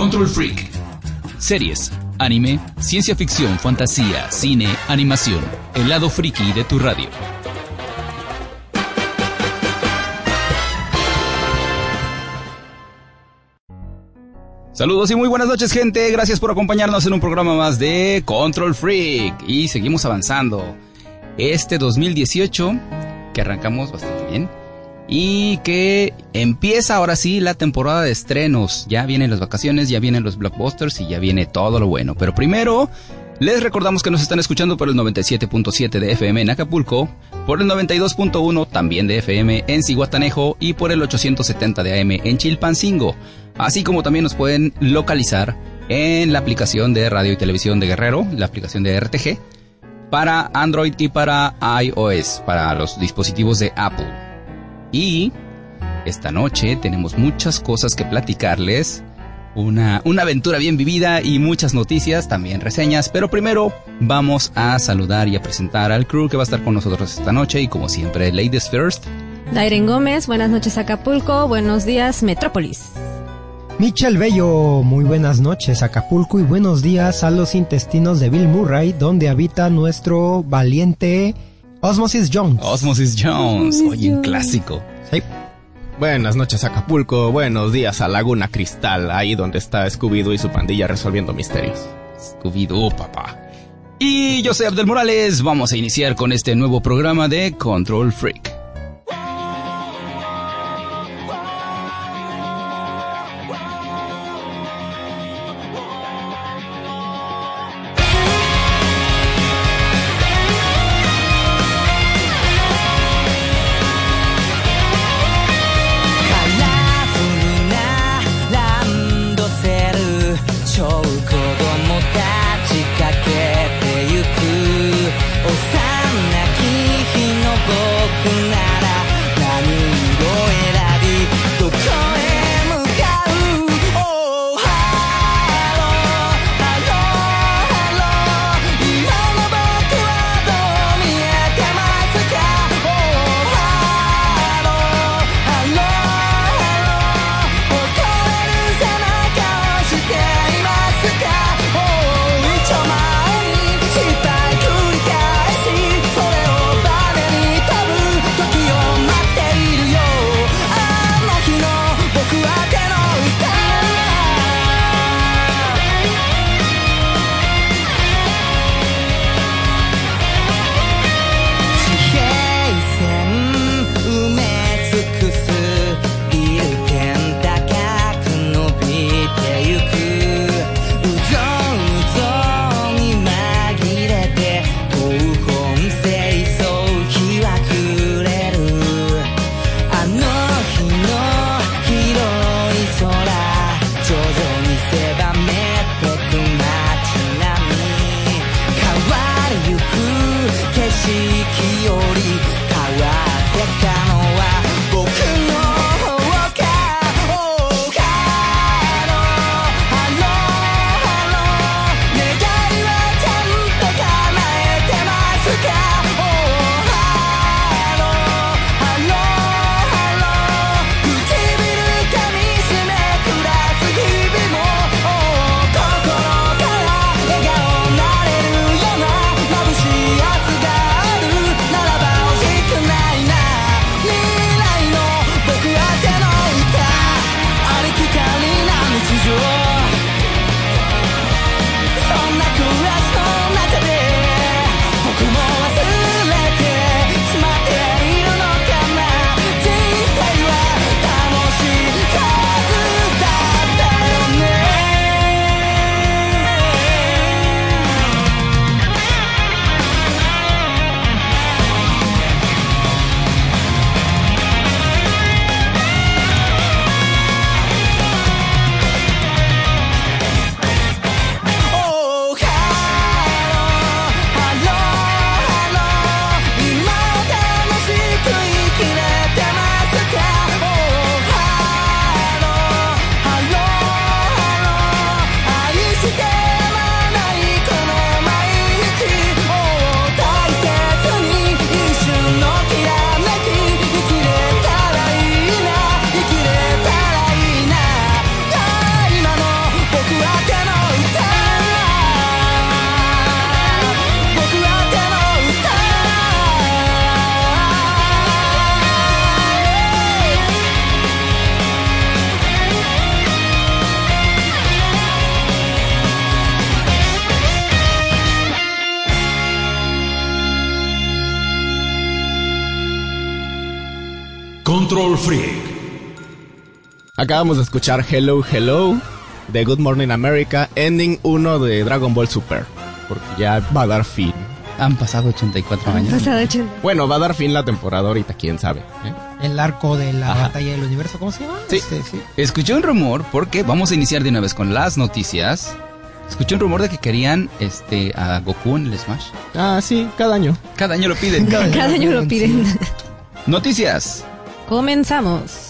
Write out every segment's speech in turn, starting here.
Control Freak. Series, anime, ciencia ficción, fantasía, cine, animación. El lado friki de tu radio. Saludos y muy buenas noches gente, gracias por acompañarnos en un programa más de Control Freak y seguimos avanzando. Este 2018, que arrancamos bastante bien, y que empieza ahora sí la temporada de estrenos. Ya vienen las vacaciones, ya vienen los blockbusters y ya viene todo lo bueno. Pero primero, les recordamos que nos están escuchando por el 97.7 de FM en Acapulco, por el 92.1 también de FM en Ciguatanejo y por el 870 de AM en Chilpancingo. Así como también nos pueden localizar en la aplicación de radio y televisión de Guerrero, la aplicación de RTG, para Android y para iOS, para los dispositivos de Apple. Y esta noche tenemos muchas cosas que platicarles. Una, una aventura bien vivida y muchas noticias, también reseñas. Pero primero vamos a saludar y a presentar al crew que va a estar con nosotros esta noche. Y como siempre, Ladies First. Dairen Gómez, buenas noches Acapulco, buenos días Metrópolis. Michel Bello, muy buenas noches Acapulco y buenos días a los intestinos de Bill Murray, donde habita nuestro valiente Osmosis Jones. Osmosis Jones, oye, un clásico. Sí. Buenas noches Acapulco, buenos días a Laguna Cristal, ahí donde está Scooby-Doo y su pandilla resolviendo misterios. Scooby-Doo, papá. Y yo soy Abdel Morales, vamos a iniciar con este nuevo programa de Control Freak. Acabamos de escuchar Hello Hello de Good Morning America, ending 1 de Dragon Ball Super. Porque ya va a dar fin. Han pasado 84 años. Pasado 80. Bueno, va a dar fin la temporada ahorita, quién sabe. ¿eh? El arco de la Ajá. batalla del universo, ¿cómo se llama? Sí. Este, sí. Escuché un rumor, porque vamos a iniciar de una vez con las noticias. Escuché un rumor de que querían este a Goku en el Smash. Ah, sí, cada año. Cada año lo piden. Cada año lo piden. Noticias. Comenzamos.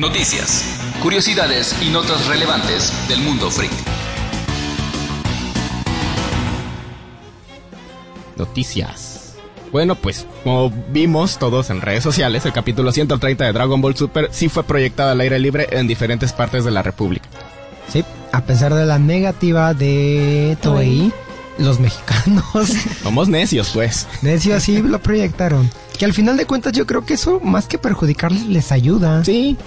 Noticias. Curiosidades y notas relevantes del mundo freak. Noticias. Bueno, pues como vimos todos en redes sociales, el capítulo 130 de Dragon Ball Super sí fue proyectado al aire libre en diferentes partes de la República. Sí, a pesar de la negativa de Toei, los mexicanos, Somos necios, pues. de hecho así lo proyectaron. Que al final de cuentas yo creo que eso, más que perjudicarles, les ayuda. Sí,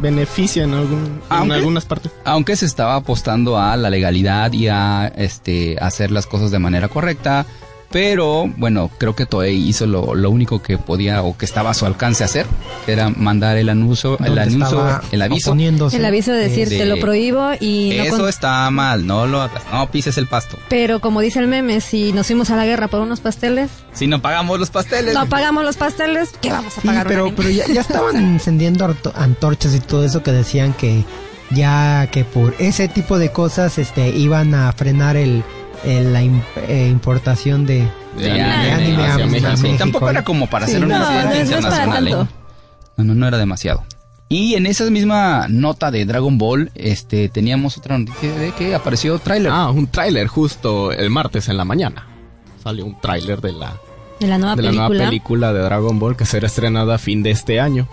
beneficia en, algún- en algunas partes. Aunque se estaba apostando a la legalidad y a este hacer las cosas de manera correcta, pero bueno, creo que Toei hizo lo, lo único que podía o que estaba a su alcance hacer, que era mandar el anuncio, el anuncio, el aviso. El aviso de decir, de- te lo prohíbo y no Eso con- está mal, no lo no pises el pasto. Pero como dice el meme, si nos fuimos a la guerra por unos pasteles, Si no pagamos los pasteles. no pagamos los pasteles, ¿qué vamos a Sí, pagar? pero, pero ya, ya estaban encendiendo antorchas y todo eso que decían que ya que por ese tipo de cosas este iban a frenar el, el- la eh, importación de, de De anime anime hacia a México. México. Tampoco era como para Sí, hacer un no, incidente no internacional. ¿eh? No, no, no era demasiado. Y en esa misma nota de Dragon Ball, este, teníamos otra noticia de que apareció tráiler. Ah, un tráiler justo el martes en la mañana. Salió un tráiler de la, de la nueva de la película. nueva película de Dragon Ball que será estrenada a fin de este año.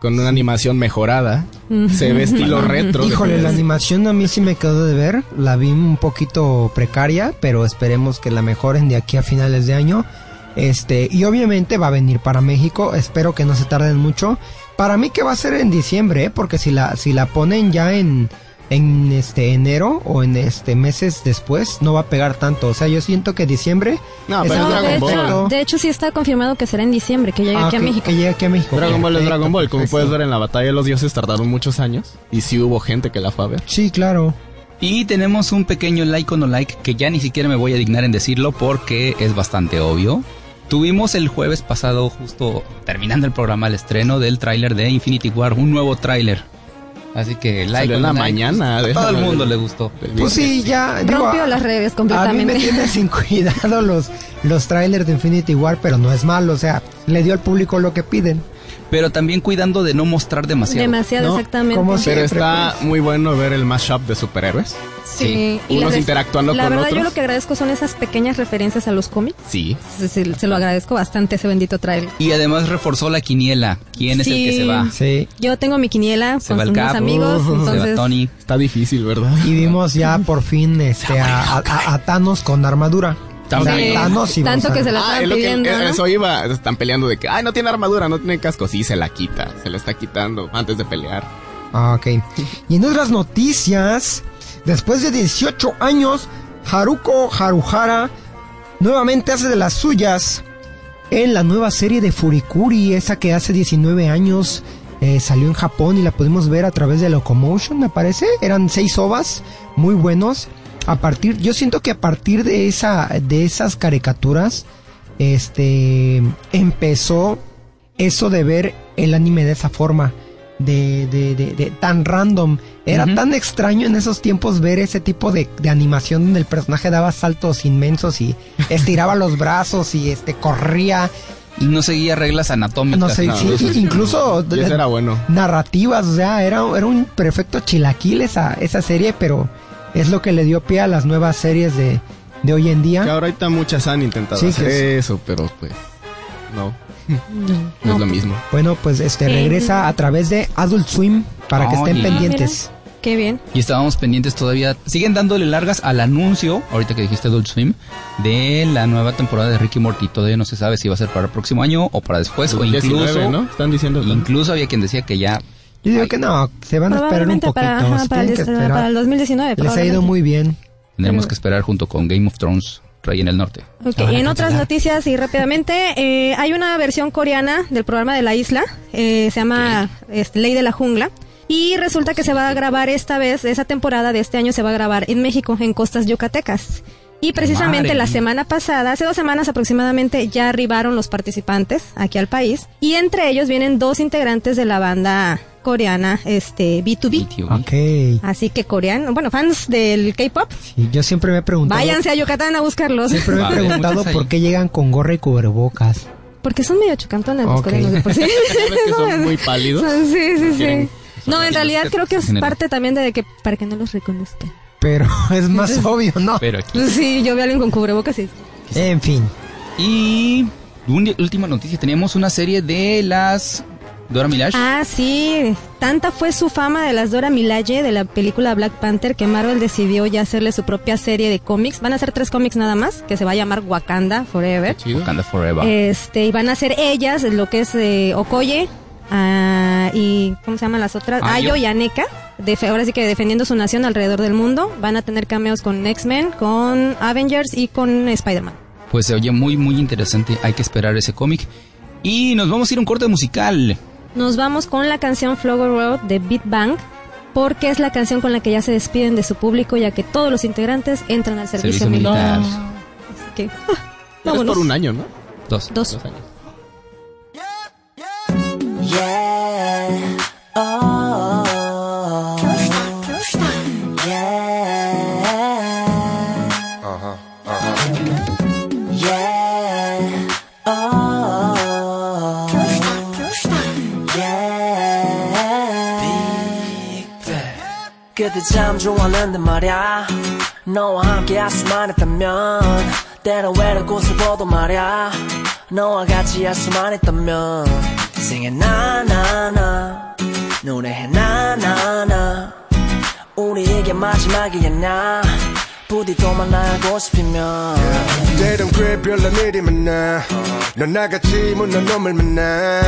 Con una animación mejorada. Se ve estilo retro. Híjole, la animación a mí sí me quedó de ver. La vi un poquito precaria, pero esperemos que la mejoren de aquí a finales de año. Este, y obviamente va a venir para México. Espero que no se tarden mucho. Para mí que va a ser en diciembre, ¿eh? porque si la, si la ponen ya en, en este enero o en este meses después, no va a pegar tanto. O sea, yo siento que diciembre No, pero de, Ball. hecho, de hecho, sí está confirmado que será en diciembre, que llegue Ah, aquí a México. Que llegue aquí a México. Dragon Ball es Dragon Ball. Como perfecto. puedes ver en la batalla de los dioses tardaron muchos años. Y sí hubo gente que la fue a ver. Sí, claro. Y tenemos un pequeño like o no like que ya ni siquiera me voy a dignar en decirlo porque es bastante obvio. Tuvimos el jueves pasado, justo terminando el programa, el estreno del tráiler de Infinity War, un nuevo tráiler. Así que like Salió en la like, mañana, A todo el mundo le gustó. Pues sí, ya. digo, Rompió a- las redes A mí me completamente. tiene sin cuidado los, los trailers de Infinity War, pero no es malo, o sea, le dio al público lo que piden. Pero también cuidando de no mostrar demasiado. Demasiado, ¿no? exactamente. ¿Cómo se- Pero está muy bueno ver el mashup de superhéroes. Sí. Y Unos interactuando La con verdad, yo otros. lo que agradezco son esas pequeñas referencias a los cómics. Sí. Se, se- se lo agradezco bastante ese bendito trailer. Y además reforzó la quiniela. ¿Quién es el que Sí. se va? Sí. Yo tengo mi quiniela Se con va el unos Cap, amigos, uh, se va entonces Tony. Está difícil, ¿verdad? Y vimos ya por fin este, a, a- a Thanos con armadura. Sí. Tanto que se la Ah, estaban es lo que- pidiendo, ¿no? eso iba. Están peleando de que, ay, no tiene armadura, no tiene casco. Sí, se la quita. Se la está quitando antes de pelear. Ah, ok. Y en otras noticias, después de 18 años, Haruko Haruhara nuevamente hace de las suyas en la nueva serie de Furikuri, esa que hace 19 años eh, salió en Japón y la pudimos ver a través de Locomotion, me parece. Eran seis ovas muy buenos. A partir, yo siento que a partir de esa, de esas caricaturas, este, empezó eso de ver el anime de esa forma, de, de, de, de tan random. Era tan extraño en esos tiempos ver ese tipo de, de animación donde el personaje daba saltos inmensos y estiraba los brazos y este corría. No seguía reglas anatómicas. No sé, no, sí, eso incluso Y eso era bueno. narrativas, o sea, era, era un perfecto chilaquil esa, esa serie, pero es lo que le dio pie a las nuevas series de, de hoy en Que día. ahorita muchas han intentado Sí, hacer que eso, pero pues. No, no, No, es lo mismo. Bueno, pues este regresa a través de Adult Swim para que estén pendientes. Qué bien. Y estábamos pendientes todavía. Siguen dándole largas al anuncio, ahorita que dijiste Adult Swim, de la nueva temporada de Ricky Morty. Todavía no se sabe si va a ser para el próximo año o para después, o 19, incluso. ¿no? Están diciendo. Incluso había quien decía que ya. Yo digo que no, se van a esperar un poquito. para, ajá, se para, el, para el 2019. Les ha ido muy bien. Tendremos Pero- que esperar junto con Game of Thrones Rey en el norte. Ok, Ah, en otras noticias y rápidamente, eh, hay una versión coreana del programa de la isla, eh, se llama este, Ley de la Jungla, y resulta que se va a grabar esta vez, esa temporada de este año se va a grabar en México, en costas yucatecas. Y precisamente Madre la semana pasada, hace dos semanas aproximadamente, ya arribaron los participantes aquí al país, y entre ellos vienen dos integrantes de la banda coreana, este, B2B. BTOB. Ok. Así que coreano, bueno, fans del K-pop, Sí, yo siempre me he preguntado. váyanse a Yucatán a buscarlos. Siempre me he Vale, preguntado por qué llegan con gorra y cubrebocas. Porque son medio chocantones los Ok. coreanos de por sí. que son muy pálidos? Son- Sí, sí, sí. Quieren- No, en realidad creo que es General. parte también de que para que no los reconozcan. Pero es más obvio, ¿no? Pero aquí. Sí, yo veo a alguien con cubrebocas y... En fin. Y última noticia, tenemos una serie de las Dora Milaje. Ah, sí. Tanta fue su fama de las Dora Milaje de la película Black Panther que Marvel decidió ya hacerle su propia serie de cómics. Van a ser tres cómics nada más, que se va a llamar Wakanda Forever. Wakanda Forever. Este, y van a ser ellas, lo que es eh, Okoye ah, y ¿cómo se llaman las otras? Ayo. Ayo y Aneka. Ahora sí que defendiendo su nación alrededor del mundo. Van a tener cameos con X-Men, con Avengers y con Spider-Man. Pues se oye muy, muy interesante. Hay que esperar ese cómic. Y nos vamos a ir a un corte musical. Nos vamos con la canción Flower Road de Beat Bang. Porque es la canción con la que ya se despiden de su público, ya que todos los integrantes entran al servicio, Servicio militar. militar. Así que, ah, es por un año, ¿no? Dos. Dos. Dos años. Yeah. Oh. 그때 참 좋았는데 말야. 너와 함께 할 수만 있다면 때론 외로운 곳을 보도 말야. 너와 같이 할 수만 있다면 Singing 나나나 노래해 나나나. 우리 이게 마지막이었나 부디 또 만나고 싶으면. 때론 꽤 별난 일이 많아 넌 나같이 못난 놈을 만나.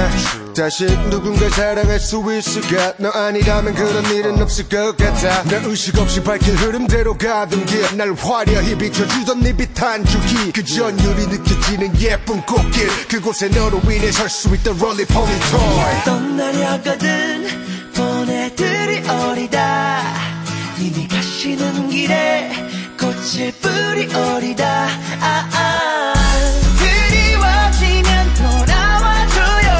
다시 누군가 사랑할 수 있을까? 너 아니라면 그런 일은 없을 것 같아. 나 의식 없이 밝힌 흐름대로 가던 길. 날 화려히 비춰주던 네 빛한 줄기. 그 전율이 느껴지는 예쁜 꽃길. 그곳에 너로 인해 설 수 있던 롤리폴리 토이 떠나려거든 보내들이 어리다. 이미 가시는 길에 꽃을 뿌리 어리다 아, 아. 그리워지면 돌아와줘요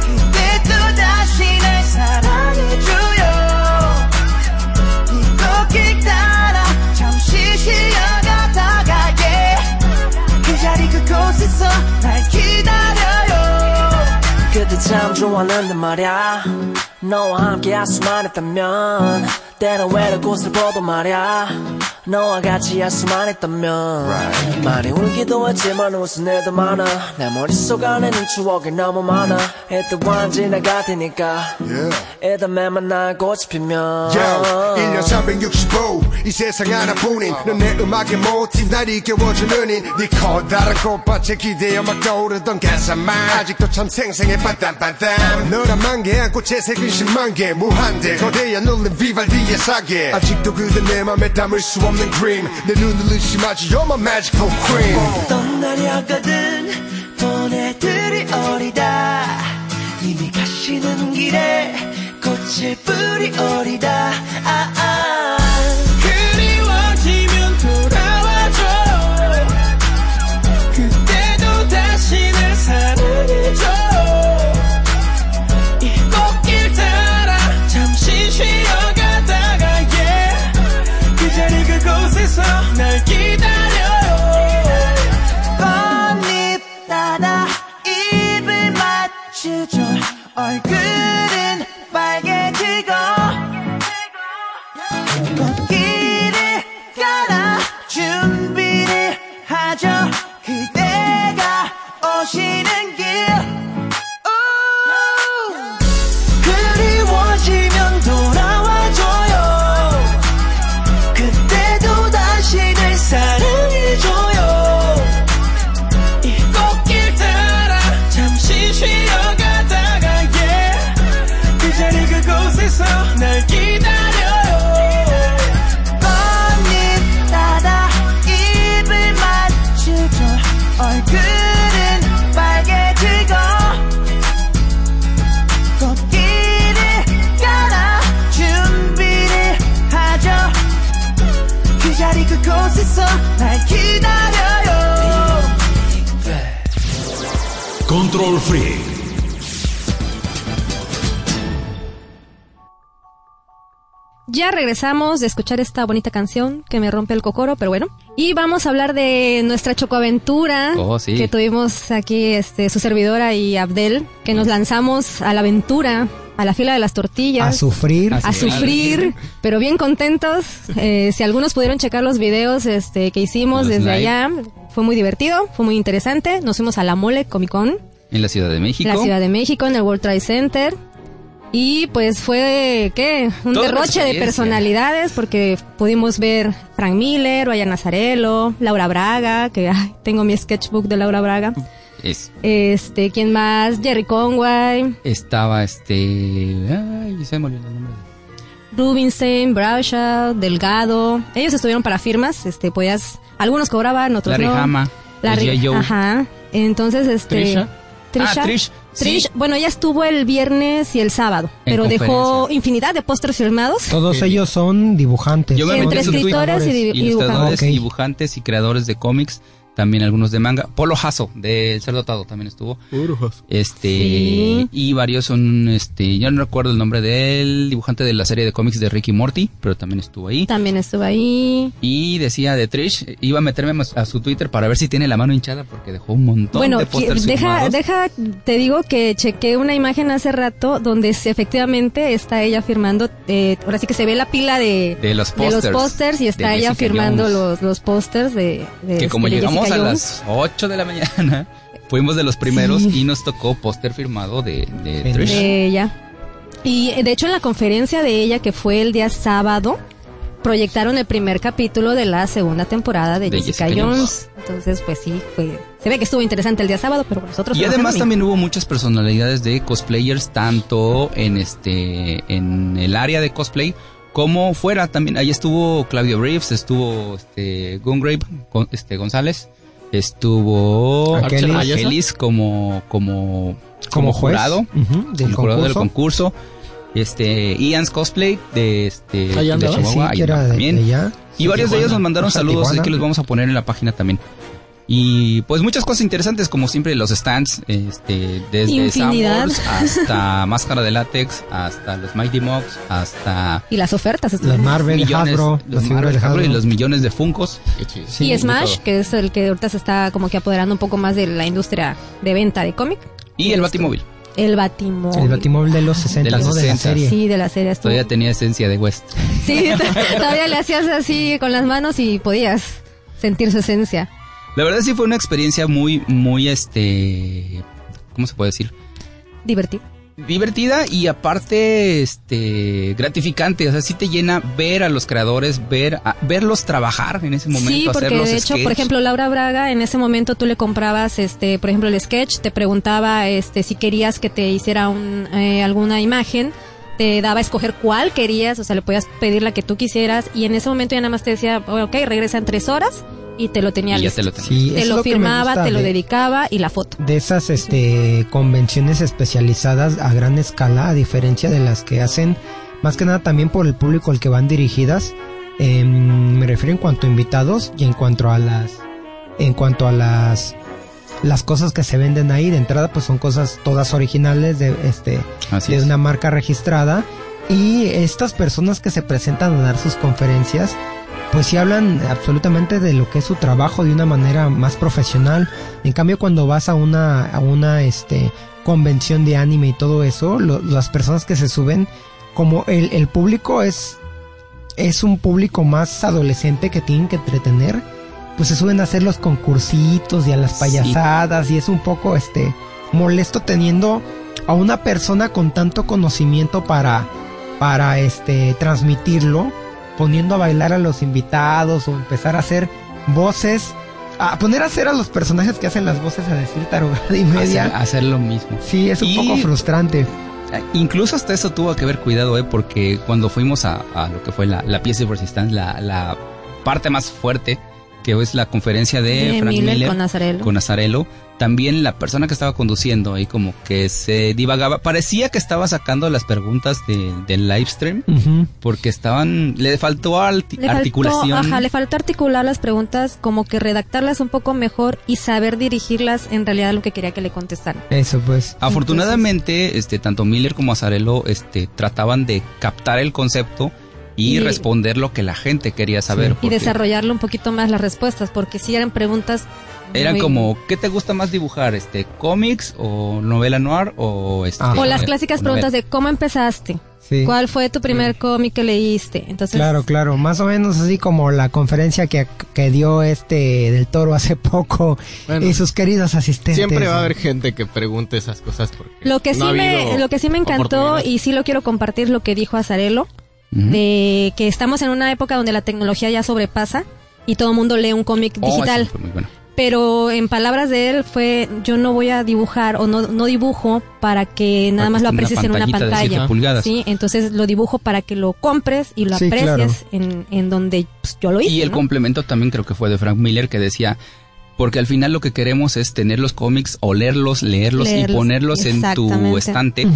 그때 또 다시 날 사랑해줘요 이 꽃길 따라 잠시 쉬어가다가 yeah. 그 자리 그곳에서 날 기다려요 그때 참 좋았는데 말야 너와 함께 할 수만 있다면 때론 외로운 곳을 보도 말야. 너와 같이 할 수만 있다면 많이 울기도 했지만 웃은 일도 많아. 내 머릿속 안에는 추억이 너무 많아. 이따 지나갈 테니까 일단 매 만 나고 싶으면 Yo, 1년 365, 이 세상 하나뿐인 넌 내 음악의 모티브 날 이겨워주는 인네 커다란 꽃밭에 기대어 막 떠오르던 가사만 아직도 참 생생해 빤딴빤딴 너란 만개 안고 채색은 10만 개 무한대. 거대한 울림 비발디의 사계 아직도 그대 내 맘에 담을 수 없는 그림. 내 눈을 의심하지 You're my magical queen. 떠나려거든 보내들이 어리다. 이미 가시는 길에 꽃을 뿌리 어리다. 아, 아. Regresamos de escuchar esta bonita canción que me rompe el cocoro, pero bueno. Y vamos a hablar de nuestra chocoaventura Oh, sí. que tuvimos aquí, este, su servidora y Abdel, que nos lanzamos a la aventura, a la fila de las tortillas. A sufrir. A a sufrir, pero bien contentos. Eh, si algunos pudieron checar los videos este, que hicimos Los desde live. allá, fue muy divertido, fue muy interesante. Nos fuimos a la Mole Comic Con, En la Ciudad de México. la Ciudad de México, en el World Trade Center. Y pues fue, ¿qué? Un Toda derroche de personalidades porque pudimos ver Frank Miller, Vaya Nazarelo, Laura Braga, que ay, tengo mi sketchbook de Laura Braga. Es- Este, ¿quién más? Jerry Conway, estaba este. Ay, se me olvidó el nombre. Rubinstein, Bradshaw, Delgado. Ellos estuvieron para firmas, este, podías, algunos cobraban, otros Larry no. Hama, Larry. Joe. ajá. Entonces, este. Trisha. Trisha. Ah, Trish, Trish, sí. bueno, ella estuvo el viernes y el sábado, En pero dejó infinidad de pósters firmados. Todos ellos son dibujantes. Yo me Entre escritores y, Ilustradores, dibujantes. Ok. dibujantes y creadores de cómics. También algunos de manga. Polo Hasso, de Ser Dotado, también estuvo. Este, Sí. y varios son, este, yo no recuerdo el nombre del dibujante de la serie de cómics de Ricky Morty, pero también estuvo ahí. También estuvo ahí. Y decía de Trish, iba a meterme a su Twitter para ver si tiene la mano hinchada porque dejó un montón Bueno, de pósters deja, deja, te digo que chequé una imagen hace rato donde se- efectivamente está ella firmando, eh, ahora sí que se ve la pila de, De los de los pósters. y está ella Jessica firmando Jones. los, los pósters de, de, que como este, de llegamos a las 8 de la mañana, fuimos de los primeros Sí. y nos tocó póster firmado de, de De Trish. de ella. Y de hecho en la conferencia de ella que fue el día sábado proyectaron el primer capítulo de la segunda temporada de, De Jessica, Jessica Jones. Jones. Entonces pues sí, fue, se ve que estuvo interesante el día sábado, pero nosotros Y además también hubo muchas personalidades de cosplayers, tanto en este, en el área de cosplay como fuera. También ahí estuvo Claudio Reeves, estuvo este Gungrave, con- este González, estuvo. Arkelis como como como juez jurado, ujú, del como jurado del concurso. Este Ian's cosplay de este de andaba. Sí, Chihuahua, ahí de, también. de allá. Y varios de ellos nos mandaron saludos, así que los vamos a poner en la página también. Y pues muchas cosas interesantes, como siempre, los stands, este, desde Infinidad. Samuels hasta Máscara de Látex, hasta los Mighty Mugs, hasta Y las ofertas. Los. Marvel, millones, Hasbro, los figuras Marvel, de Hasbro y los millones de Funkos. Sí, y Smash, que es el que ahorita se está como que apoderando un poco más de la industria de venta de cómic. Y el Batimóvil. El Batimóvil. El Batimóvil de los 60, De los ¿no? De la 60. serie. Sí, de la serie. estuvo- Todavía tenía esencia de West. Sí, todavía le hacías así con las manos y podías sentir su esencia. La verdad sí fue una experiencia muy, muy, este, ¿cómo se puede decir? Divertido. divertida y aparte este gratificante, o sea, sí te llena ver a los creadores, ver a- verlos trabajar en ese momento, Sí, hacer porque los de hecho, por ejemplo, Laura Braga, en ese momento tú le comprabas, este, por ejemplo, el sketch, te preguntaba, este, si querías que te hiciera un, eh, alguna imagen, te daba a escoger cuál querías, o sea, le podías pedir la que tú quisieras, y en ese momento ya nada más te decía, ok, regresa en tres horas, y te lo tenía y ya listo. te lo. Sí, Te lo me firmaba, te lo de- dedicaba y la foto. de esas este convenciones especializadas a gran escala a diferencia de las que hacen más que nada también por el público al que van dirigidas Em, me refiero en cuanto a invitados y en cuanto a las en cuanto a las las cosas que se venden ahí de entrada pues son cosas todas originales de este Así de es. una marca registrada y estas personas que se presentan a dar sus conferencias pues sí hablan absolutamente de lo que es su trabajo de una manera más profesional en cambio cuando vas a una a una este convención de anime y todo eso lo- las personas que se suben como el, el público es es un público más adolescente que tienen que entretener pues se suben a hacer los concursitos y a las Sí. payasadas y es un poco este molesto teniendo a una persona con tanto conocimiento para para este transmitirlo poniendo a bailar a los invitados o empezar a hacer voces a poner a hacer a los personajes que hacen las voces a decir tarugada y media hacer, hacer lo mismo. sí es un Y- poco frustrante Eh, Incluso hasta eso tuvo que haber cuidado, ¿eh? Porque cuando fuimos a, a lo que fue la, la pieza de Resistance, la, la parte más fuerte que es la conferencia de, De Frank Miller Miller, con Azzarello. con Azzarello, también la persona que estaba conduciendo ahí como que se divagaba, parecía que estaba sacando las preguntas de, del live stream porque estaban, le faltó arti- Le articulación. Faltó, ajá, le faltó articular las preguntas, como que redactarlas un poco mejor y saber dirigirlas en realidad a lo que quería que le contestaran. Eso pues. Afortunadamente, este, tanto Miller como Azarelo, este, trataban de captar el concepto y, Y- responder lo que la gente quería saber. Y porque desarrollarlo un poquito más las respuestas, porque si eran preguntas... Eran muy- como, ¿qué te gusta más dibujar? Este, cómics o novela noir o este. Ah. O las clásicas o preguntas novela? de cómo empezaste, Sí. cuál fue tu primer cómic que leíste. Entonces, Claro, claro, más o menos así como la conferencia que, que dio este del toro hace poco Bueno. y sus queridos asistentes. Siempre va a haber gente que pregunte esas cosas porque lo que sí no me, lo que sí me encantó y sí lo quiero compartir lo que dijo Azarelo, Ujú. de que estamos en una época donde la tecnología ya sobrepasa y todo el mundo lee un cómic Oh, digital. eso fue muy bueno. Pero en palabras de él fue, yo no voy a dibujar o no, no dibujo para que nada Para más lo aprecies en una de pantalla. pulgadas. Sí, entonces lo dibujo para que lo compres y lo Sí, aprecies en, en donde pues, yo lo hice. Y el ¿no? complemento también creo que fue de Frank Miller que decía, porque al final lo que queremos es tener los cómics, olerlos, leerlos, y Leerlos, ponerlos en tu estante,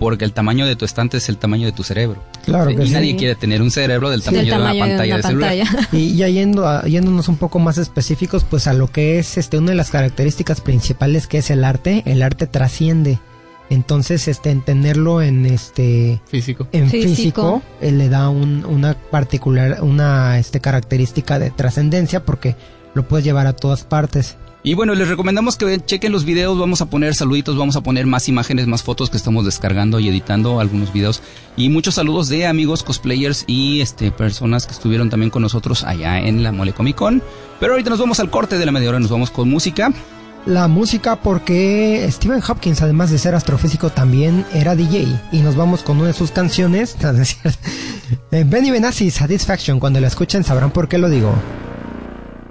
porque el tamaño de tu estante es el tamaño de tu cerebro. Claro que y sí. nadie quiere tener un cerebro del tamaño, del tamaño de una pantalla de, celular. pantalla. Y ya yendo a- yéndonos un poco más específicos, pues a lo que es este una de las características principales que es el arte, el arte trasciende. Entonces, este entenderlo en este físico. en Físico. físico, eh, le da un- una particular una este característica de trascendencia porque lo puedes llevar a todas partes. Y bueno, les recomendamos que chequen los videos, vamos a poner saluditos, vamos a poner más imágenes, más fotos que estamos descargando y editando algunos videos. Y muchos saludos de amigos cosplayers y este personas que estuvieron también con nosotros allá en la Mole Comic Con. Pero ahorita nos vamos al corte de la media hora, nos vamos con música. La música porque Stephen Hopkins, además de ser astrofísico, también era DJ. Y nos vamos con una de sus canciones. Benny Benassi, Satisfaction. Cuando la escuchen sabrán por qué lo digo.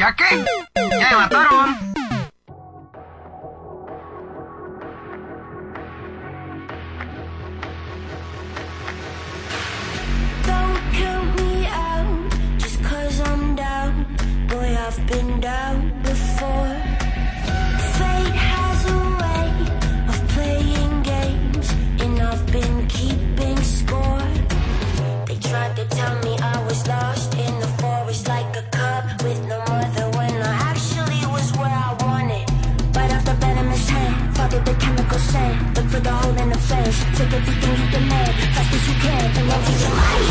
¿Ya qué? ¿Ya me mataron? I've been down before. Fate has a way of playing games, and I've been keeping score. They tried to tell me I was lost the hole in the fence. Take everything you demand, fast as you can, and run for your life.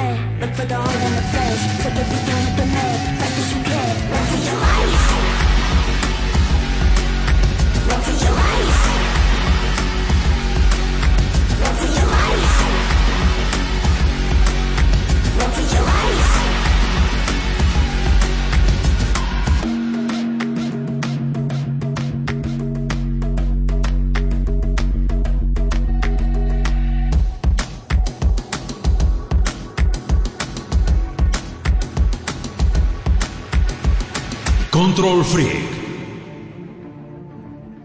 Scent. Look for the hole in the fence. Control Freak.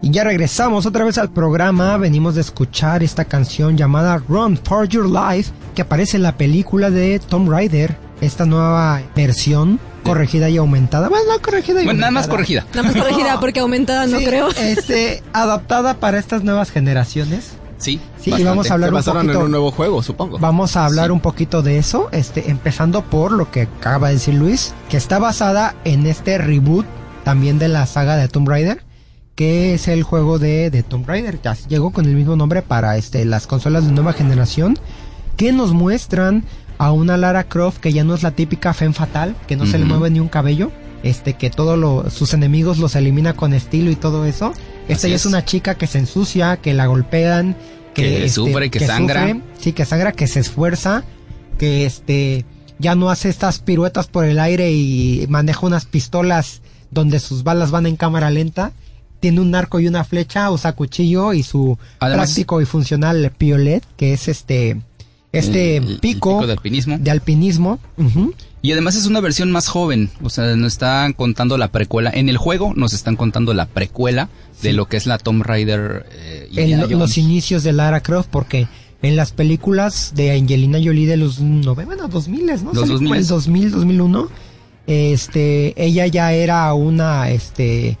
Y ya regresamos otra vez al programa. Venimos de escuchar esta canción llamada Run for Your Life, que aparece en la película de Tomb Raider. Esta nueva versión corregida y aumentada. Bueno, no corregida y Bueno, nada más corregida. Nada más corregida porque aumentada no Sí, creo. Este, adaptada para estas nuevas generaciones. Sí. Sí, y vamos a hablar un poquito. en un nuevo juego, supongo. Vamos a hablar un poquito de eso, este, empezando por lo que acaba de decir Luis, que está basada en este reboot también de la saga de Tomb Raider, que es el juego de, de Tomb Raider, ya llegó con el mismo nombre para este, las consolas de nueva generación, que nos muestran a una Lara Croft que ya no es la típica femme fatal, que no se le mueve ni un cabello, este, que todos sus enemigos los elimina con estilo y todo eso. Esta ya es. es. una chica que se ensucia, que la golpean, Que este, sufre, que sangra. sufre, sí, que sangra, que se esfuerza, que este ya no hace estas piruetas por el aire y maneja unas pistolas donde sus balas van en cámara lenta. Tiene un arco y una flecha, usa cuchillo y su Además- práctico y funcional piolet, que es este este El- el pico, pico de alpinismo. de alpinismo. Ujú. Y además es una versión más joven, o sea, nos están contando la precuela. En el juego nos están contando la precuela de lo que es la Tomb Raider eh, en lo- los inicios de Lara Croft, porque en las películas de Angelina Jolie de los nove- bueno, 2000, ¿no? Los Salió como 2000s. el 2000, 2001. Este, ella ya era una, este,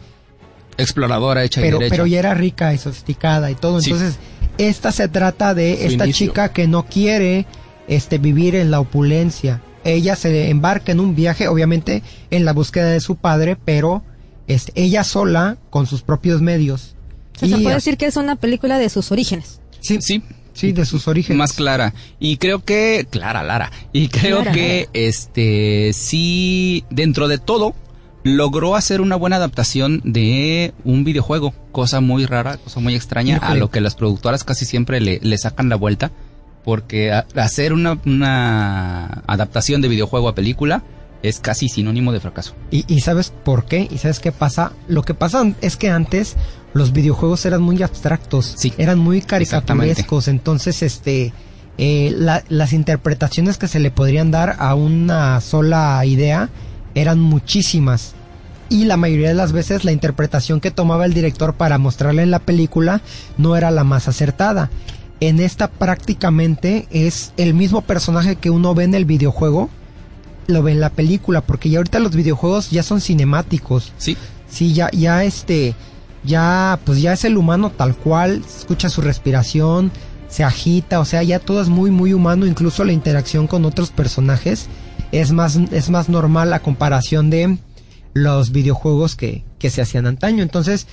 Exploradora hecha y pero, derecha. pero ya era rica y sofisticada y todo. Sí. Entonces, esta se trata de Su esta inicio. chica que no quiere este vivir en la opulencia. Ella se embarca en un viaje, obviamente, en la búsqueda de su padre, pero este, ella sola, con sus propios medios. O sea, se Y- puede decir que es una película de sus orígenes. Sí, Sí, sí, de sus orígenes. más clara. Y creo que, Clara, Lara. Y creo Clara. que, este, sí, dentro de todo, logró hacer una buena adaptación de un videojuego. Cosa muy rara, cosa muy extraña, a lo que las productoras casi siempre le, le sacan la vuelta. Porque a- hacer una, una adaptación de videojuego a película es casi sinónimo de fracaso. Y, y sabes por qué? ¿Y sabes qué pasa? Lo que pasa es que antes los videojuegos eran muy abstractos, Sí. eran muy caricaturescos, entonces este eh, la- las interpretaciones que se le podrían dar a una sola idea eran muchísimas. Y la mayoría de las veces la interpretación que tomaba el director para mostrarla en la película no era la más acertada. En esta prácticamente es el mismo personaje que uno ve en el videojuego, lo ve en la película, porque ya ahorita los videojuegos ya son cinemáticos. Sí, Sí, ya, ya este, ya, pues ya es el humano tal cual, se escucha su respiración, se agita, o sea, ya todo es muy, muy humano, incluso la interacción con otros personajes es más, es más normal a comparación de los videojuegos que, que se hacían antaño. Entonces,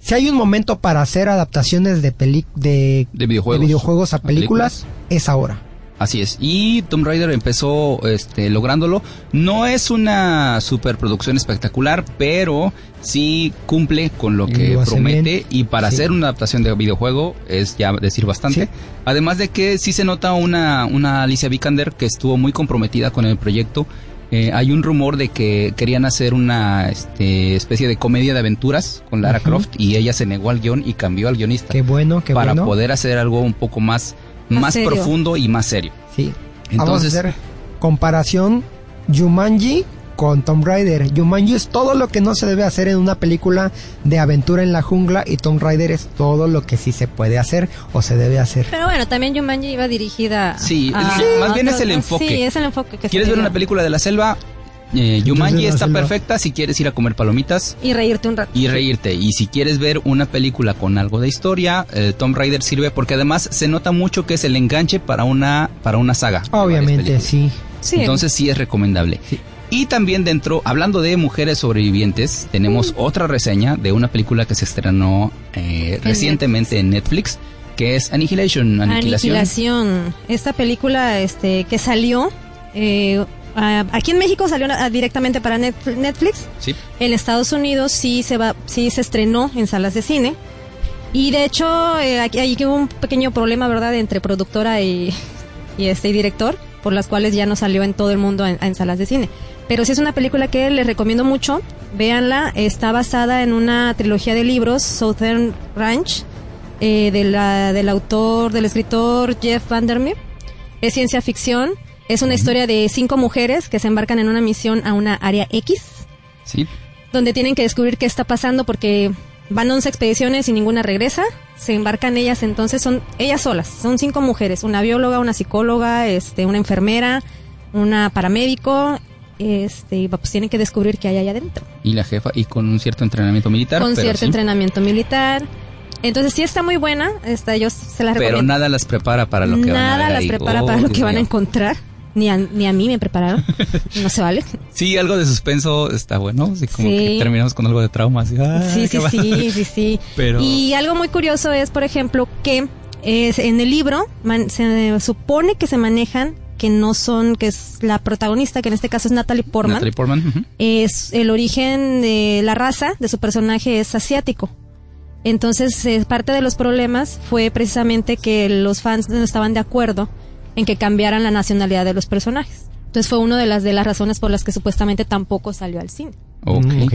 si hay un momento para hacer adaptaciones de peli de, de videojuegos. de videojuegos a a películas, es ahora. Así es. Y Tomb Raider empezó este, lográndolo. No es una superproducción espectacular, pero sí cumple con lo que lo promete. bien. Y para Sí. hacer una adaptación de videojuego es ya decir bastante. Sí. Además de que sí se nota una, una Alicia Vikander que estuvo muy comprometida con el proyecto. Eh, hay un rumor de que querían hacer una este, especie de comedia de aventuras con Lara. Croft y ella se negó al guion y cambió al guionista Qué bueno, qué para bueno. poder hacer algo un poco más, Más profundo y más serio. Sí. Vamos a Entonces, hacer comparación Jumanji con Tomb Raider. Jumanji es todo lo que no se debe hacer en una película de aventura en la jungla y Tomb Raider es todo lo que sí se puede hacer o se debe hacer. Pero bueno, también Jumanji iba dirigida Sí, a- sí, más bien es el a- enfoque. Sí, es el enfoque que se ¿Quieres ver una película de la selva? Eh, Jumanji la está perfecta si quieres ir a comer palomitas Y reírte un rato. y reírte. Y si quieres ver una película con algo de historia, eh, Tomb Raider sirve porque además se nota mucho que es el enganche para una, para una saga. Obviamente, sí. Sí. Entonces sí es recomendable. Y también dentro, hablando de mujeres sobrevivientes, tenemos otra reseña de una película que se estrenó eh, recientemente en Netflix, que es Annihilation. Aniquilación. Aniquilación. Esta película este, que salió. eh, a- aquí en México salió ah, directamente para Net- Netflix. Sí. En Estados Unidos sí se va, sí se estrenó en salas de cine. Y de hecho, eh, aquí, aquí hubo un pequeño problema, ¿verdad?, entre productora y, y este y director, por las cuales ya no salió en todo el mundo en, en salas de cine. Pero sí es una película que les recomiendo mucho. Véanla. Está basada en una trilogía de libros, Southern Ranch, eh, de la, del autor, del escritor Jeff Vandermeer. Es ciencia ficción. Es una historia de cinco mujeres que se embarcan en una misión a una área X Sí. donde tienen que descubrir qué está pasando porque van 11 expediciones y ninguna regresa. Se embarcan ellas, entonces son ellas solas. Son cinco mujeres, una bióloga, una psicóloga, este, una enfermera, una paramédico. Este, y pues tienen que descubrir qué hay allá adentro. Y la jefa, y con un cierto entrenamiento militar. Con pero cierto sí. entrenamiento militar. Entonces sí está muy buena. Esta, yo se la Pero recomiendo. nada las prepara para lo que van a Nada las prepara Oh, para lo Dios que van a encontrar. Ni a, ni a mí me prepararon. no se vale. Sí, algo de suspenso está bueno. Así como Sí. que terminamos con algo de trauma. Así, Sí, sí, sí, sí, sí. Pero- Y algo muy curioso es, por ejemplo, que es, en el libro man- se supone que se manejan que no son, que es la protagonista, que en este caso es Natalie Portman. Natalie Portman. Es el origen de la raza de su personaje es asiático. Entonces, eh, parte de los problemas fue precisamente que los fans no estaban de acuerdo en que cambiaran la nacionalidad de los personajes. Entonces fue una de las de las razones por las que supuestamente tampoco salió al cine. Ok. Mm, ok.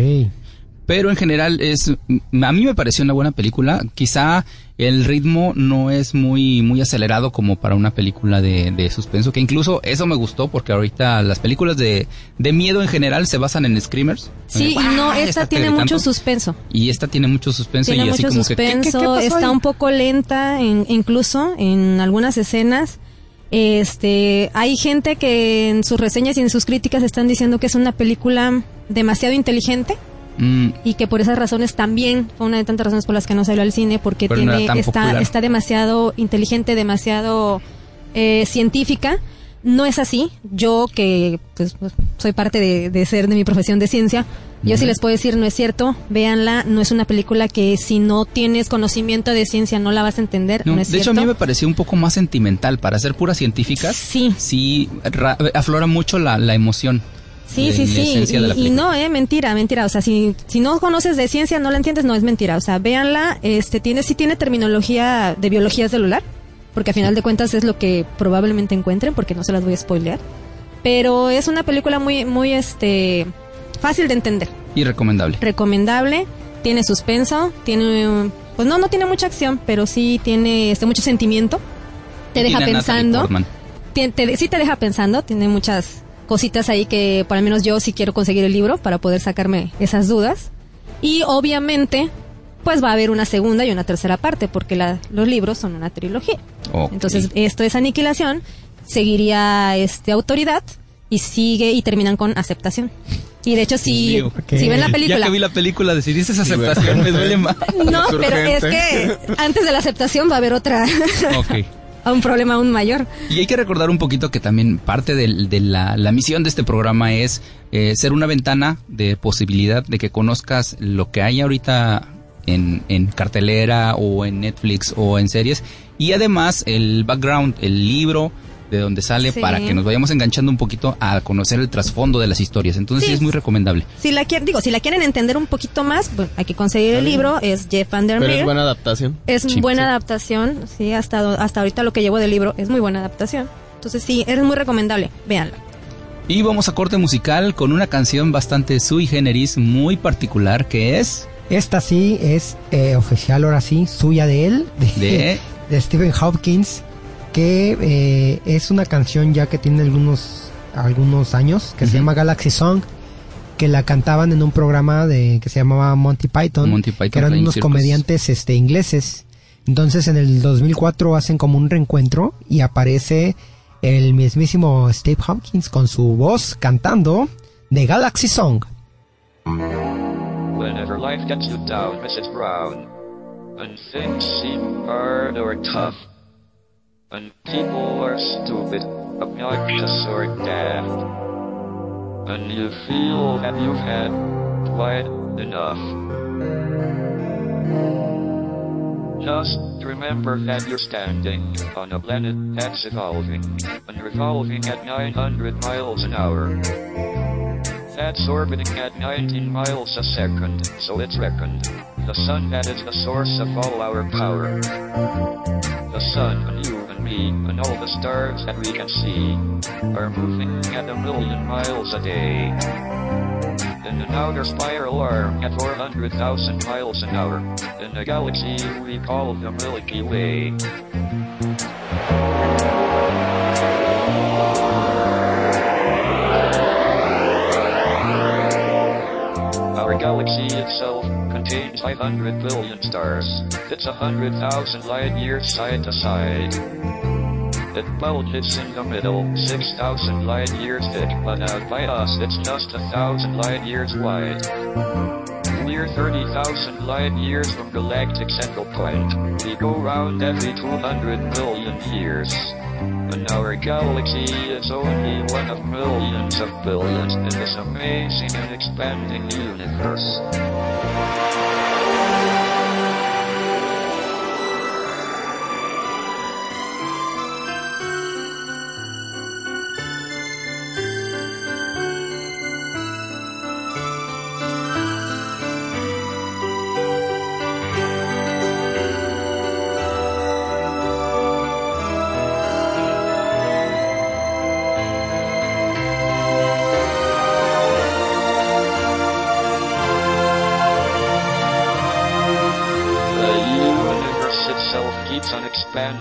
Pero en general es a mí me pareció una buena película. Quizá el ritmo no es muy muy acelerado como para una película de, de suspenso, que incluso eso me gustó porque ahorita las películas de, de miedo en general se basan en screamers. Sí, Eh, y no, ¡guau! esta tiene mucho suspenso. Y esta tiene mucho suspenso Tiene y así mucho como que ¿qué- qué- qué suspenso, pasó está ahí? un poco lenta, en- incluso en algunas escenas. Este, hay gente que en sus reseñas y en sus críticas están diciendo que es una película demasiado inteligente Mm, y que por esas razones también fue una de tantas razones por las que no salió al cine porque Pero tiene está está demasiado inteligente demasiado eh, científica. No es así. Yo que pues, soy parte de, de ser de mi profesión de ciencia yo sí les puedo decir no es cierto véanla no es una película que si no tienes conocimiento de ciencia no la vas a entender no, no, es de hecho, a mí me pareció un poco más sentimental. Para ser puras científicas, sí, sí ra- aflora mucho la, la emoción. Sí, de sí, sí. Y, no, eh, mentira, mentira. O sea, si, si no conoces de ciencia, no la entiendes, no es mentira. O sea, véanla, este, tiene, sí tiene terminología de biología celular, porque a final de cuentas es lo que probablemente encuentren, porque no se las voy a spoilear. Pero es una película muy, muy, este, fácil de entender. Y recomendable. Recomendable, tiene suspenso, tiene, pues no, no tiene mucha acción, pero sí tiene, este, mucho sentimiento. Te deja pensando tien- te- sí te deja pensando, tiene muchas cositas ahí que por lo menos yo sí quiero conseguir el libro para poder sacarme esas dudas. Y obviamente, pues va a haber una segunda y una tercera parte, porque la- los libros son una trilogía. Ok. Entonces, esto es aniquilación, seguiría este autoridad y sigue y terminan con aceptación. Y de hecho, si, Dios si ven la película. Ya que vi la película, decidiste esa aceptación, me duele más. No, pero es que antes de la aceptación va a haber otra, Ok. un problema aún mayor. Y hay que recordar un poquito que también parte de, la, la misión de este programa es eh, ser una ventana de posibilidad de que conozcas lo que hay ahorita en, en cartelera o en Netflix o en series. Y además el background, el libro de donde sale Sí. para que nos vayamos enganchando un poquito a conocer el trasfondo de las historias. Entonces sí, Sí. es muy recomendable. Si la quieren, digo, si la quieren entender un poquito más, bueno, hay que conseguir el libro, es Jeff Pero Vandermeer. es buena adaptación. Es Sí. buena Sí. adaptación, sí, hasta, hasta ahorita lo que llevo del libro es muy buena adaptación. Entonces sí, es muy recomendable, véanla. Y vamos a corte musical con una canción bastante sui generis, muy particular, que es Esta sí es eh, oficial, ahora sí, suya de él, de, de... de Stephen Hopkins, que eh, es una canción ya que tiene algunos, algunos años, que se llama Galaxy Song, que la cantaban en un programa de que se llamaba Monty Python, Monty Python que eran Flying unos Circus. comediantes este, ingleses. Entonces en el 2004 hacen como un reencuentro y aparece el mismísimo Steve Hopkins con su voz cantando de Galaxy Song. Whenever life gets you down, Mrs. Brown, and things seem hard or tough, and people are stupid, obnoxious or daft, and you feel that you've had quite enough. Just remember that you're standing on a planet that's evolving and revolving at 900 miles an hour. That's orbiting at 19 miles a second, so it's reckoned. The sun that is the source of all our power. The sun and all the stars that we can see are moving at a million miles a day. In an outer spiral arm at 400,000 miles an hour, in a galaxy we call the Milky Way. Our galaxy itself contains 500 billion stars. It's a hundred thousand light years side to side. It bulges in the middle, 6,000 light years thick, but out by us it's just a thousand light years wide. We're 30,000 light years from galactic central point. We go round every 200 billion years. And our galaxy is only one of millions of billions in this amazing and expanding universe.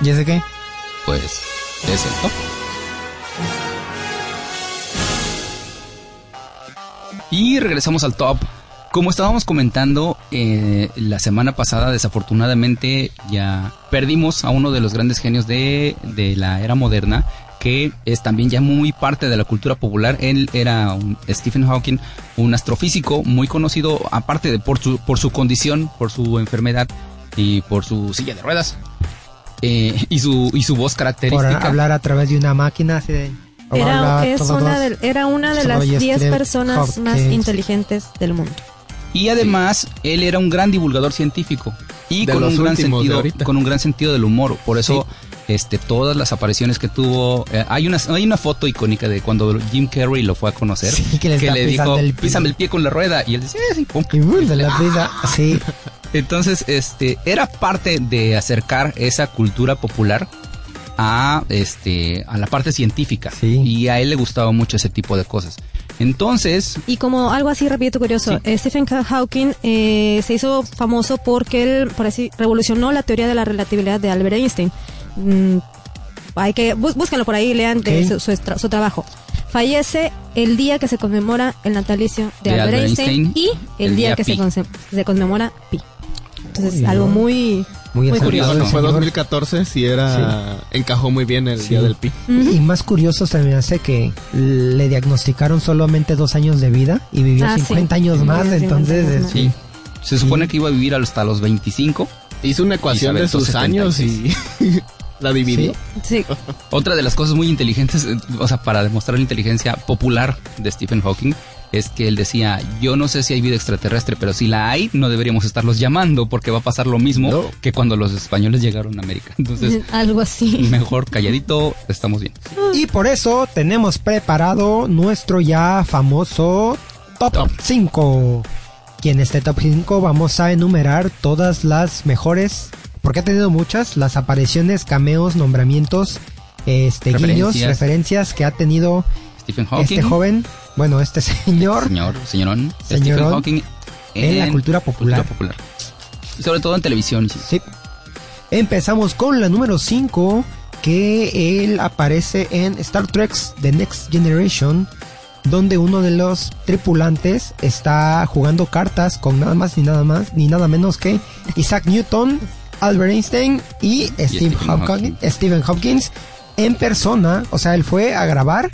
¿Y ese qué? Pues es el top. Y regresamos al top. Como estábamos comentando eh, la semana pasada, desafortunadamente ya perdimos a uno de los grandes genios de, de la era moderna, que es también ya muy parte de la cultura popular. Él era Stephen Hawking, un astrofísico muy conocido, aparte de por su, por su condición, por su enfermedad y por su silla de ruedas. Eh, y su y su voz Por característica. hablar a través de una máquina así de... Era, es una de, era una de las Soy 10 Stephen personas más Hawking. inteligentes del mundo. Y además, él era un gran divulgador científico y De con un gran sentido, con un gran sentido del humor. Por eso, este, todas las apariciones que tuvo, eh, hay una, hay una foto icónica de cuando Jim Carrey lo fue a conocer, Sí, que le está le dijo, el pie. písame el pie con la rueda, y él decía, "Eh, sí, pum". Y boom, de la risa, sí. Entonces, este, era parte de acercar esa cultura popular a, este, a la parte científica. Y a él le gustaba mucho ese tipo de cosas. Entonces, Y como algo así rapidito curioso, eh, Stephen Hawking eh, se hizo famoso porque él, por así, revolucionó la teoría de la relatividad de Albert Einstein. Mm, hay que bus- búsquenlo por ahí, lean de su, su tra- su trabajo. Fallece el día que se conmemora el natalicio de, De Albert, Albert Einstein, Einstein, y el, el día, día que se conmemora pi. Entonces, Muy algo muy, Muy muy curioso. Cuando fue señor. 2014, sí era. Encajó muy bien el Sí. día del pi. Y más curioso se me hace que le diagnosticaron solamente dos años de vida y vivió Ah, sí. 50 años Sí, más, vivió 50 entonces años más. sí, se supone que iba a vivir hasta los 25. Hizo una ecuación de sus años y la dividió. Sí. Otra de las cosas muy inteligentes, eh, o sea, para demostrar la inteligencia popular de Stephen Hawking, es que él decía, yo no sé si hay vida extraterrestre, pero si la hay, no deberíamos estarlos llamando porque va a pasar lo mismo que cuando los españoles llegaron a América. Entonces, algo así. mejor calladito, estamos bien. Y por eso tenemos preparado nuestro ya famoso Top 5. Y en este Top 5 vamos a enumerar todas las mejores, porque ha tenido muchas, las apariciones, cameos, nombramientos, este, guiños, Referencias. referencias que ha tenido Stephen Hawking. este joven, bueno, este señor, Señor, señorón, Señorón, Stephen Hawking en la cultura popular. popular. Y sobre todo en televisión. sí. Sí. Empezamos con la número 5, que él aparece en Star Trek The Next Generation, donde uno de los tripulantes está jugando cartas con nada más ni nada más ni nada menos que Isaac Newton, Albert Einstein y Steve Stephen Hawking- Stephen Hopkins en persona, o sea, él fue a grabar,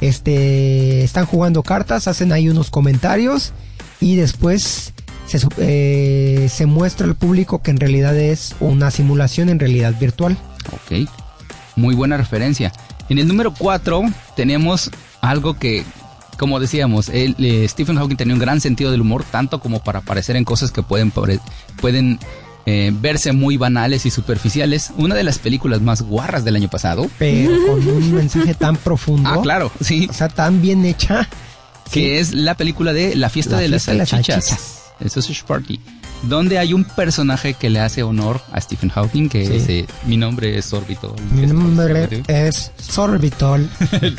este, están jugando cartas, hacen ahí unos comentarios y después se, eh, se muestra al público que en realidad es una simulación en realidad virtual. Ok. Muy buena referencia. En el número 4 tenemos algo que, como decíamos, eh, Stephen Hawking tenía un gran sentido del humor, tanto como para aparecer en cosas que pueden, pueden eh, verse muy banales y superficiales. Una de las películas más guarras del año pasado. Pero con un mensaje tan profundo. Ah, claro, sí. O sea, tan bien hecha. que es la película de La fiesta, La de, las fiesta de las salchichas. El Sausage Party. Donde hay un personaje que le hace honor a Stephen Hawking, que Sí. es eh, Mi nombre es Sorbito. Mi nombre es Sorbitol.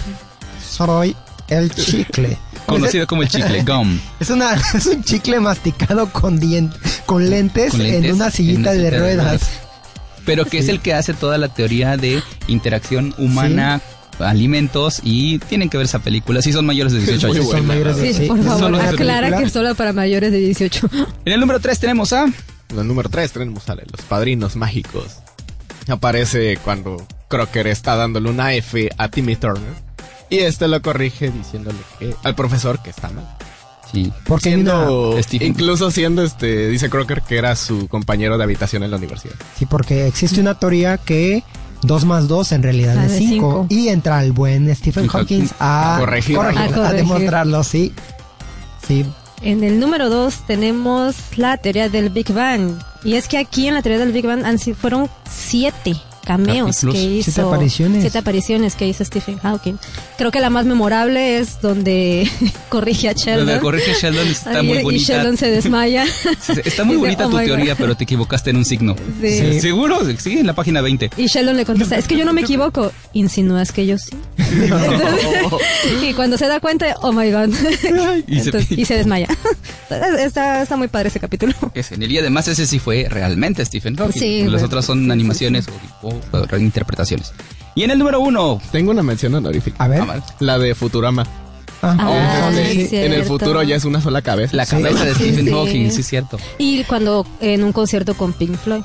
Soy el chicle. Conocido como el chicle, gum. Es, una, es un chicle masticado con, dien- con, lentes Con lentes en una en sillita de ruedas. ruedas. Pero que es el que hace toda la teoría de interacción humana, alimentos y tienen que ver esa película. Si son mayores de 18 muy años. buena. Son mayores de- Sí, Sí, por favor, aclara que es solo para mayores de 18. En el número 3 tenemos a... En el número 3 tenemos a los padrinos mágicos. Aparece cuando Crocker está dándole una F a Timmy Turner. Y este lo corrige diciéndole que al profesor que está mal. Sí. Porque Siendo- una- incluso siendo este, dice Crocker que era su compañero de habitación en la universidad. Sí, porque existe una teoría que 2 más 2 en realidad Ah, es de 5. cinco. Y entra el buen Stephen Hawking a, a corregir. corregir, A demostrarlo, sí. Sí, En el número 2 tenemos la teoría del Big Bang. Y es que aquí en la teoría del Big Bang fueron siete cameos Capítulos. que hizo. Siete apariciones. Siete apariciones que hizo Stephen Hawking. Creo que la más memorable es donde corrige a Sheldon. Donde corrige a Sheldon está muy y bonita. Sheldon se desmaya. Está muy Dice, bonita "Oh tu teoría, God". pero te equivocaste en un signo. Sí. Sí. ¿Seguro? Sí, en la página 20. Y Sheldon le contesta, es que yo no me equivoco. Insinúas que yo sí. y cuando se da cuenta, oh my god. Y se- Entonces, y se desmaya. está, está muy padre ese capítulo. Es genial. Y además ese sí fue realmente Stephen Hawking. Sí, Las güey. otras son animaciones o, o- o reinterpretaciones. Y en el número uno. Tengo una mención honorífica. A ver. Ah. La de Futurama. Ah, Este, sí, en el futuro ya es una sola cabeza. La cabeza de Sí, Stephen sí. Hawking, sí, es cierto. Y cuando en un concierto con Pink Floyd,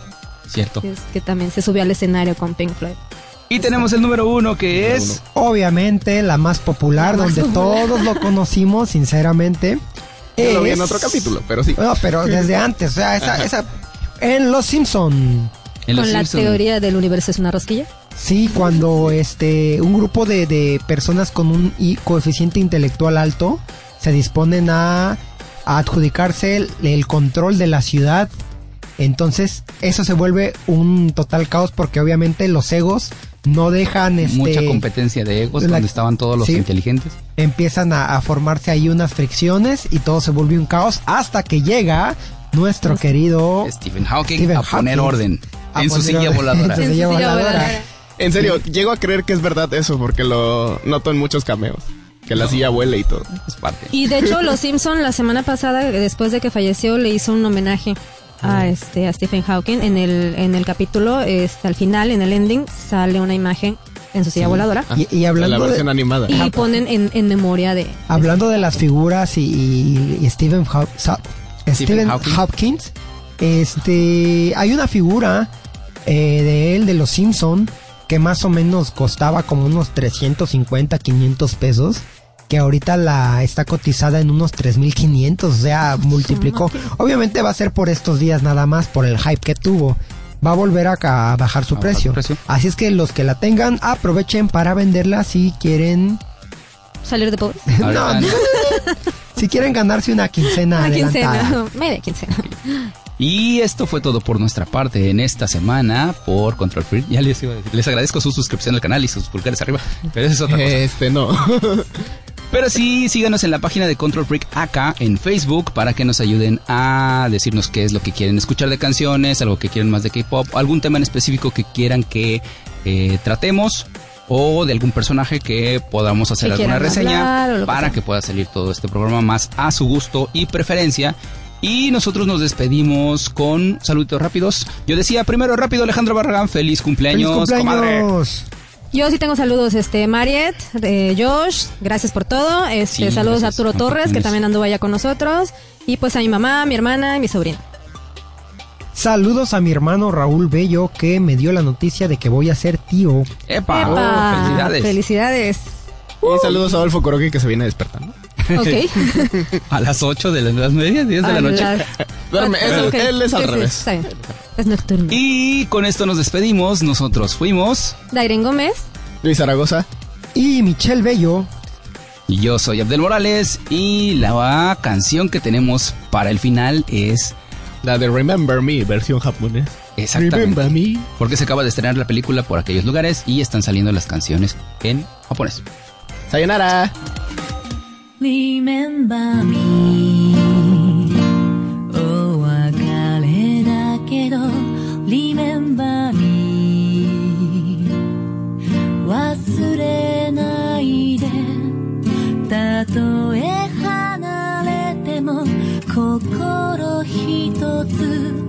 Cierto. que, es- que también se subió al escenario con Pink Floyd. Y tenemos el número uno que es. Obviamente, la más popular, La más donde popular. todos lo conocimos, sinceramente. Yo lo vi es- en otro capítulo, pero sí. No, pero desde antes, o sea, esa, esa- en Los Simpson. En con la teoría del universo es una rosquilla. Sí, cuando este un grupo de, de personas con un i- coeficiente intelectual alto se disponen a, a adjudicarse el, el control de la ciudad. Entonces, eso se vuelve un total caos porque obviamente los egos no dejan este Mucha competencia de egos la- donde estaban todos los sí. inteligentes. empiezan a, a formarse ahí unas fricciones y todo se vuelve un caos hasta que llega nuestro querido Stephen Hawking Stephen a poner Hawking. orden en su silla voladora. En su silla voladora. En serio, llego a creer que es verdad eso porque lo noto en muchos cameos. Que la silla vuela y todo. Es parte. Y de hecho, Los Simpson la semana pasada, después de que falleció, le hizo un homenaje a este a Stephen Hawking en el en el capítulo este, al final en el ending sale una imagen en su silla voladora Ah, Y- y hablando la de- versión animada. y ponen en, en memoria de Hablando de las figuras y, y- y Stephen, Haw- Stephen Hawking. Hopkins, este, hay una figura eh, de él de los Simpson que más o menos costaba como unos 350, 500 pesos, que ahorita la está cotizada en unos 3500, o sea, multiplicó. Obviamente va a ser por estos días nada más, por el hype que tuvo. Va a volver a, a bajar su A precio. Así es que los que la tengan, aprovechen para venderla si quieren salir de pobre Ahorita- no. si quieren ganarse una quincena una adelantada. quincena media quincena Y esto fue todo por nuestra parte en esta semana por Control Free. Ya les iba a decir, les agradezco su suscripción al canal y sus pulgares arriba, pero eso es otra cosa. Este no. Pero sí, síganos en la página de Control Freak acá en Facebook para que nos ayuden a decirnos qué es lo que quieren escuchar de canciones, algo que quieren más de K-pop, algún tema en específico que quieran que eh, tratemos o de algún personaje que podamos hacer Que alguna reseña hablar que para que pueda salir todo este programa más a su gusto y preferencia. Y nosotros nos despedimos con saluditos rápidos. Yo decía primero rápido Alejandro Barragán, feliz cumpleaños, ¡Feliz cumpleaños! yo sí tengo saludos este Mariet eh, Josh gracias por todo este Sí, saludos gracias. a Arturo Torres que también anduvo allá con nosotros y pues a mi mamá mi hermana y mi sobrina Saludos a mi hermano Raúl Bello que me dio la noticia de que voy a ser tío. ¡Epa! Epa, Oh, felicidades. felicidades Y saludos a Adolfo Kuroki que se viene despertando. Ok A las 8 de las, las media, 10 de A la noche. las- Duerme, es- Ok, él es al sí, revés. es nocturno Y con esto nos despedimos. Nosotros fuimos. Dairen Gómez Luis Zaragoza. Y Michelle Bello. Y yo soy Abdel Morales. Y la canción que tenemos para el final es. La de Remember Me, versión japonés. Exactamente. Remember Me. Porque se acaba de estrenar la película por aquellos lugares y están saliendo las canciones en japonés. Sayonara. Remember me お別れだけど Remember me 忘れないで。たとえ離れても心一つ。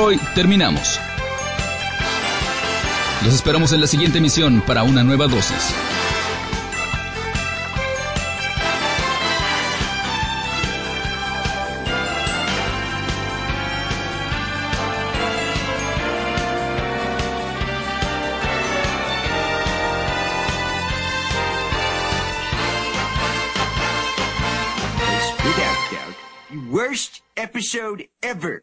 Hoy terminamos. Los esperamos en la siguiente emisión para una nueva dosis. Worst episode ever.